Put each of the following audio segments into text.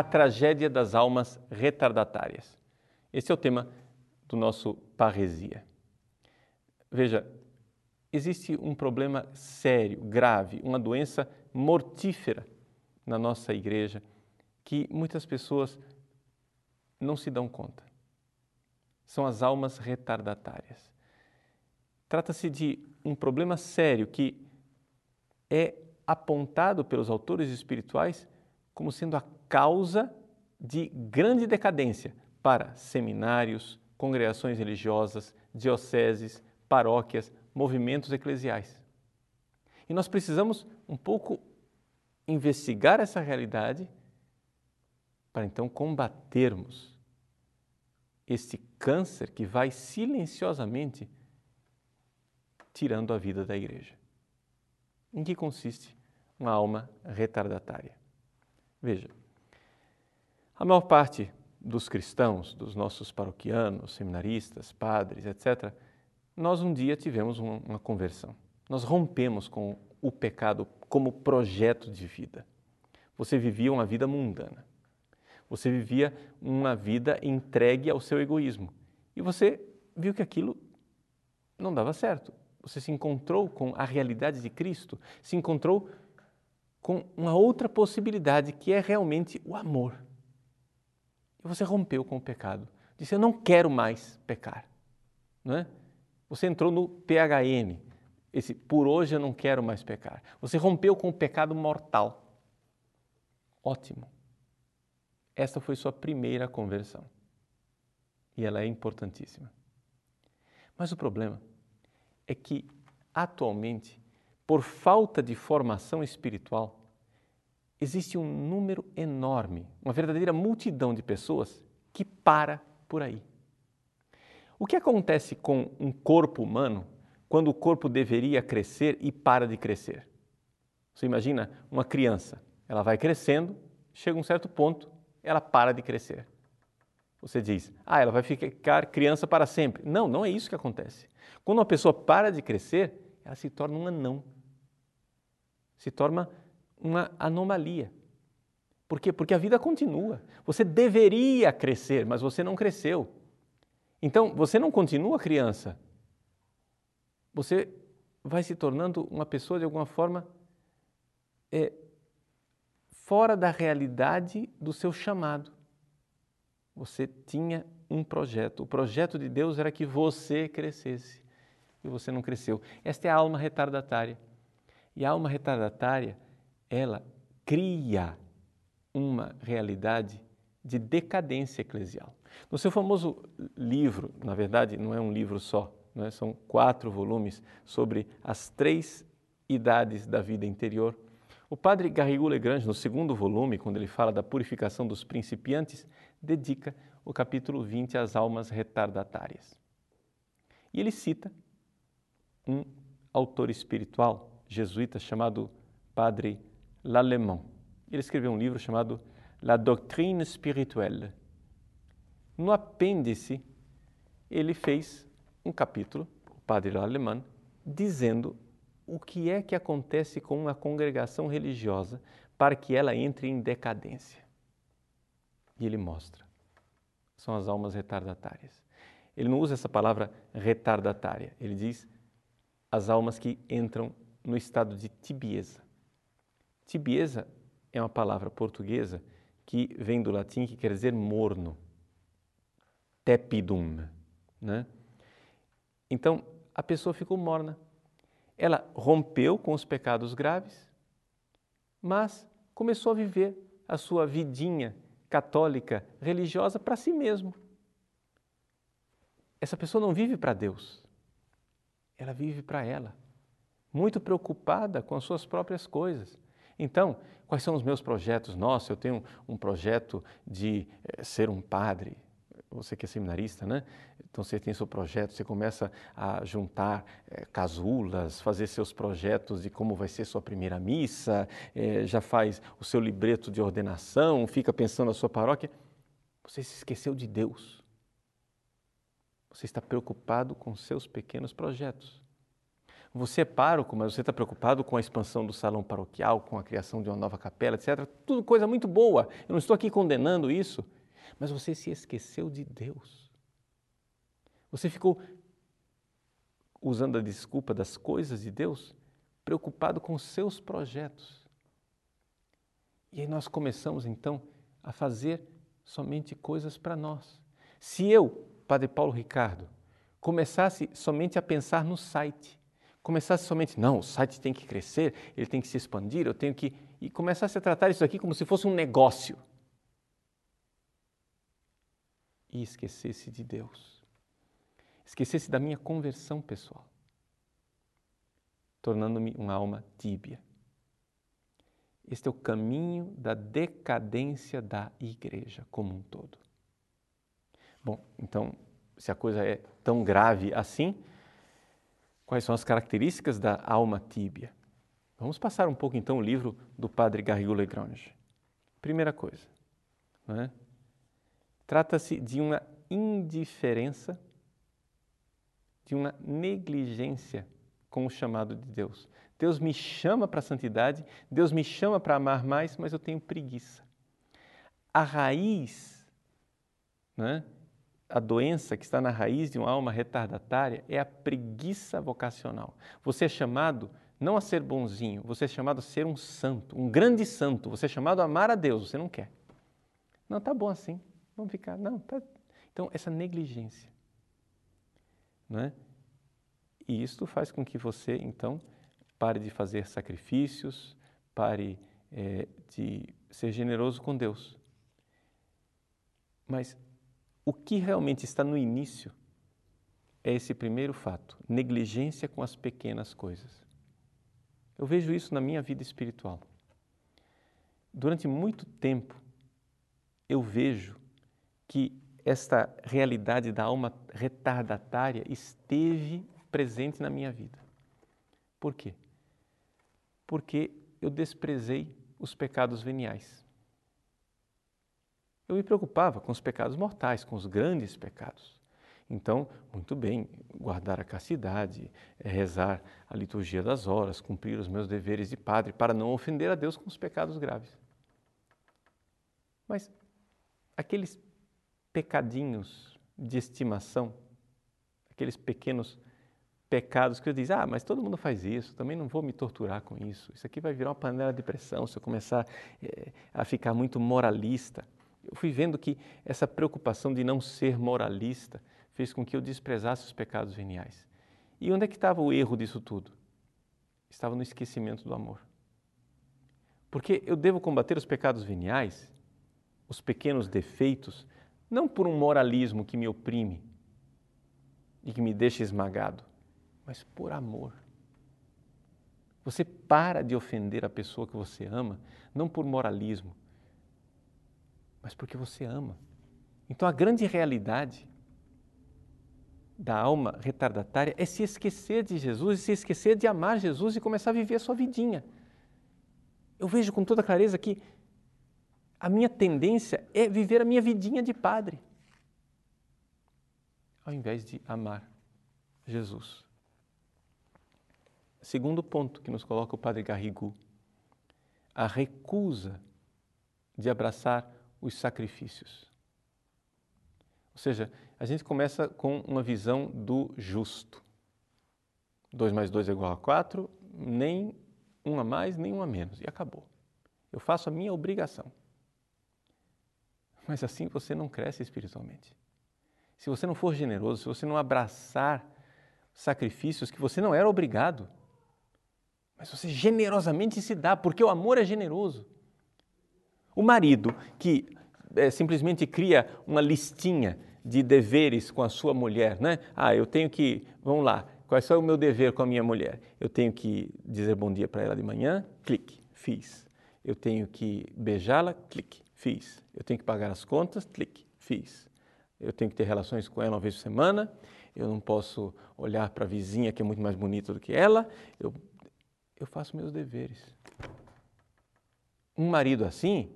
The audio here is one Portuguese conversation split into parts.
a tragédia das almas retardatárias. Esse é o tema do nosso Parresia. Veja, existe um problema sério, grave, uma doença mortífera na nossa igreja que muitas pessoas não se dão conta. São as almas retardatárias. Trata-se de um problema sério que é apontado pelos autores espirituais como sendo a causa de grande decadência para seminários, congregações religiosas, dioceses, paróquias, movimentos eclesiais. E nós precisamos um pouco investigar essa realidade para então combatermos este câncer que vai silenciosamente tirando a vida da igreja. Em que consiste uma alma retardatária? Veja, a maior parte dos cristãos, dos nossos paroquianos, seminaristas, padres, etc., nós um dia tivemos uma, conversão. Nós rompemos com o pecado como projeto de vida. Você vivia uma vida mundana. Você vivia uma vida entregue ao seu egoísmo. E você viu que aquilo não dava certo. Você se encontrou com a realidade de Cristo, se encontrou com uma outra possibilidade que é realmente o amor. E você rompeu com o pecado. Disse: Eu não quero mais pecar. Não é? Você entrou no PHM, esse por hoje eu não quero mais pecar. Você rompeu com o pecado mortal. Ótimo. Essa foi sua primeira conversão. E ela é importantíssima. Mas o problema é que, atualmente, por falta de formação espiritual, existe um número enorme, uma verdadeira multidão de pessoas que para por aí. O que acontece com um corpo humano quando o corpo deveria crescer e para de crescer? Você imagina uma criança, ela vai crescendo, chega a um certo ponto, ela para de crescer. Você diz, ah, ela vai ficar criança para sempre. Não, não é isso que acontece. Quando uma pessoa para de crescer, ela se torna um anão. Se torna uma anomalia. Por quê? Porque a vida continua. Você deveria crescer, mas você não cresceu. Então, você não continua criança. Você vai se tornando uma pessoa, de alguma forma, é, fora da realidade do seu chamado. Você tinha um projeto. O projeto de Deus era que você crescesse e você não cresceu. Esta é a alma retardatária. E a alma retardatária, ela cria uma realidade de decadência eclesial. No seu famoso livro, na verdade, não é um livro só, é? são quatro volumes sobre as três idades da vida interior. O padre Garrigou Legrange, no segundo volume, quando ele fala da purificação dos principiantes, dedica o capítulo 20 às almas retardatárias. E ele cita um autor espiritual jesuíta chamado Padre Lallemand. Ele escreveu um livro chamado La Doctrine Spirituelle. No apêndice, ele fez um capítulo, o Padre Lallemand, dizendo o que é que acontece com uma congregação religiosa para que ela entre em decadência. E ele mostra. São as almas retardatárias. Ele não usa essa palavra retardatária, ele diz as almas que entram no estado de tibieza. Tibieza é uma palavra portuguesa que vem do latim que quer dizer morno, tepidum, né? Então, a pessoa ficou morna. Ela rompeu com os pecados graves, mas começou a viver a sua vidinha católica, religiosa para si mesmo. Essa pessoa não vive para Deus ela vive para ela, muito preocupada com as suas próprias coisas. Então, quais são os meus projetos? Nossa, eu tenho um projeto de é, ser um padre. Você que é seminarista, né? Então você tem seu projeto, você começa a juntar é, casulas, fazer seus projetos de como vai ser sua primeira missa, é, já faz o seu libreto de ordenação, fica pensando na sua paróquia. Você se esqueceu de Deus. Você está preocupado com seus pequenos projetos. Você é pároco, mas você está preocupado com a expansão do salão paroquial, com a criação de uma nova capela, etc. Tudo coisa muito boa. Eu não estou aqui condenando isso, mas você se esqueceu de Deus. Você ficou usando a desculpa das coisas de Deus, preocupado com seus projetos. E aí nós começamos então a fazer somente coisas para nós. Se eu, Padre Paulo Ricardo, começasse somente a pensar no site, começasse somente, não, o site tem que crescer, ele tem que se expandir, eu tenho que. e começasse a tratar isso aqui como se fosse um negócio. E esquecesse de Deus. Esquecesse da minha conversão pessoal, tornando-me uma alma tíbia. Este é o caminho da decadência da igreja como um todo. Bom, então, se a coisa é tão grave assim, Quais são as características da alma tíbia? Vamos passar um pouco então o livro do padre Garrigou Legrange. Primeira coisa, é? trata-se de uma indiferença, de uma negligência com o chamado de Deus. Deus me chama para a santidade, Deus me chama para amar mais, mas eu tenho preguiça. A raiz né, a doença que está na raiz de uma alma retardatária é a preguiça vocacional. Você é chamado não a ser bonzinho, você é chamado a ser um santo, um grande santo. Você é chamado a amar a Deus, você não quer. Não, tá bom assim, vamos ficar. Não, tá. Então, essa negligência. Não é? E isto faz com que você, então, pare de fazer sacrifícios, pare é, de ser generoso com Deus. Mas o que realmente está no início é esse primeiro fato: negligência com as pequenas coisas. Eu vejo isso na minha vida espiritual. Durante muito tempo, eu vejo que esta realidade da alma retardatária esteve presente na minha vida. Por quê? Porque eu desprezei os pecados veniais eu me preocupava com os pecados mortais, com os grandes pecados. Então, muito bem, guardar a castidade, rezar a liturgia das horas, cumprir os meus deveres de padre, para não ofender a Deus com os pecados graves. Mas aqueles pecadinhos de estimação, aqueles pequenos pecados que eu diz, ah, mas todo mundo faz isso, também não vou me torturar com isso. Isso aqui vai virar uma panela de pressão se eu começar é, a ficar muito moralista eu fui vendo que essa preocupação de não ser moralista fez com que eu desprezasse os pecados veniais. E onde é que estava o erro disso tudo? Estava no esquecimento do amor. Porque eu devo combater os pecados veniais, os pequenos defeitos, não por um moralismo que me oprime e que me deixa esmagado, mas por amor. Você para de ofender a pessoa que você ama, não por moralismo, mas porque você ama. Então a grande realidade da alma retardatária é se esquecer de Jesus, se esquecer de amar Jesus e começar a viver a sua vidinha. Eu vejo com toda clareza que a minha tendência é viver a minha vidinha de padre, ao invés de amar Jesus. Segundo ponto que nos coloca o padre Garrigou, a recusa de abraçar os sacrifícios. Ou seja, a gente começa com uma visão do justo. 2 mais 2 é igual a 4, nem um a mais, nem um a menos, e acabou. Eu faço a minha obrigação. Mas assim você não cresce espiritualmente. Se você não for generoso, se você não abraçar sacrifícios que você não era obrigado, mas você generosamente se dá, porque o amor é generoso. O marido que é, simplesmente cria uma listinha de deveres com a sua mulher, né? Ah, eu tenho que, vamos lá, qual é o meu dever com a minha mulher? Eu tenho que dizer bom dia para ela de manhã, clique, fiz. Eu tenho que beijá-la, clique, fiz. Eu tenho que pagar as contas, clique, fiz. Eu tenho que ter relações com ela uma vez por semana. Eu não posso olhar para a vizinha que é muito mais bonita do que ela. Eu, eu faço meus deveres. Um marido assim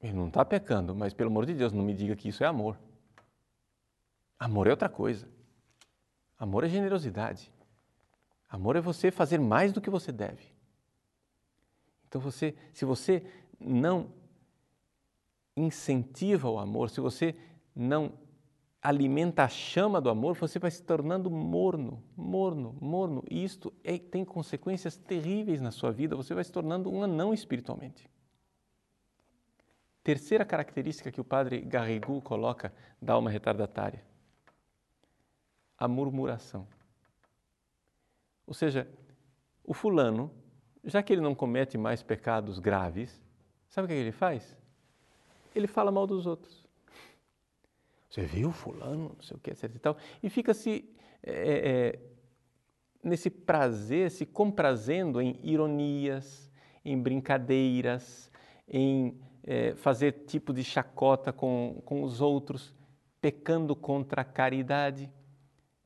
ele não está pecando, mas pelo amor de Deus, não me diga que isso é amor. Amor é outra coisa. Amor é generosidade. Amor é você fazer mais do que você deve. Então você, se você não incentiva o amor, se você não alimenta a chama do amor, você vai se tornando morno, morno, morno. E isto é, tem consequências terríveis na sua vida. Você vai se tornando um anão espiritualmente. Terceira característica que o padre Garrigou coloca da alma retardatária: a murmuração. Ou seja, o fulano, já que ele não comete mais pecados graves, sabe o que ele faz? Ele fala mal dos outros. Você viu fulano, não sei o que, etc e tal, e fica se é, é, nesse prazer, se comprazendo em ironias, em brincadeiras, em é, fazer tipo de chacota com, com os outros, pecando contra a caridade.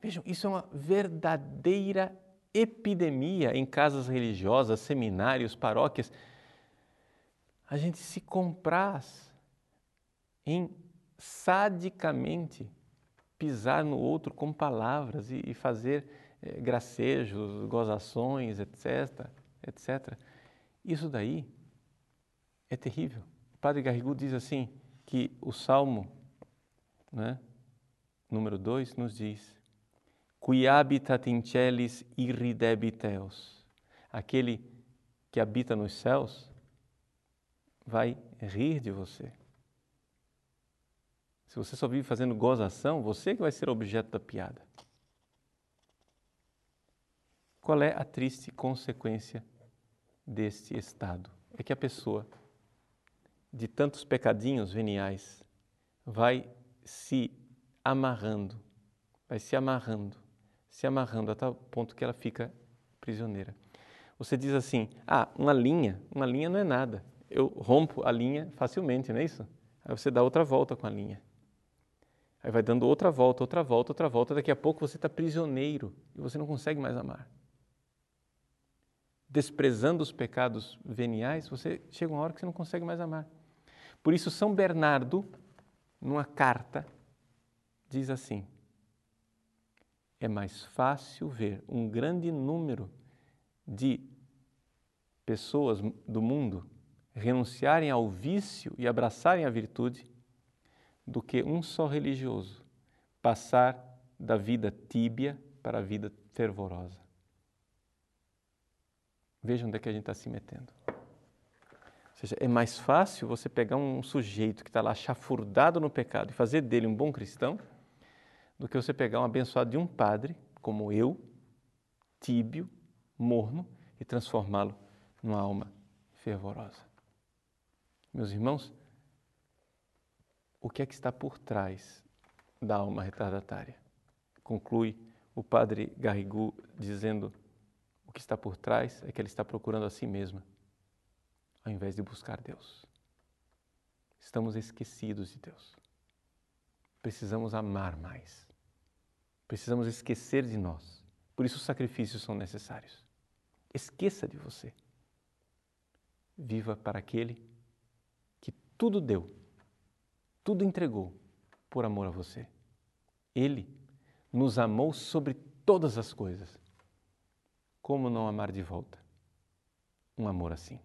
Vejam, isso é uma verdadeira epidemia em casas religiosas, seminários, paróquias. A gente se compraz em sadicamente pisar no outro com palavras e, e fazer é, gracejos, gozações, etc, etc. Isso daí é terrível. Padre Garrigou diz assim que o Salmo, né, número 2, nos diz Qui habitat in celis irridebiteos. Aquele que habita nos céus vai rir de você. Se você só vive fazendo gozação, você que vai ser objeto da piada. Qual é a triste consequência deste estado? É que a pessoa, de tantos pecadinhos veniais, vai se amarrando, vai se amarrando, se amarrando a tal ponto que ela fica prisioneira. Você diz assim: ah, uma linha, uma linha não é nada. Eu rompo a linha facilmente, não é isso? Aí você dá outra volta com a linha. Aí vai dando outra volta, outra volta, outra volta. Daqui a pouco você está prisioneiro e você não consegue mais amar. Desprezando os pecados veniais, você chega uma hora que você não consegue mais amar. Por isso, São Bernardo, numa carta, diz assim: é mais fácil ver um grande número de pessoas do mundo renunciarem ao vício e abraçarem a virtude do que um só religioso passar da vida tíbia para a vida fervorosa. Veja onde é que a gente está se metendo. Seja, é mais fácil você pegar um sujeito que está lá chafurdado no pecado e fazer dele um bom cristão do que você pegar um abençoado de um padre, como eu, tíbio, morno, e transformá-lo numa alma fervorosa. Meus irmãos, o que é que está por trás da alma retardatária. Conclui o padre Garrigou dizendo o que está por trás é que ela está procurando a si mesma, ao invés de buscar Deus. Estamos esquecidos de Deus. Precisamos amar mais. Precisamos esquecer de nós. Por isso os sacrifícios são necessários. Esqueça de você. Viva para aquele que tudo deu tudo entregou por amor a você. Ele nos amou sobre todas as coisas. Como não amar de volta um amor assim?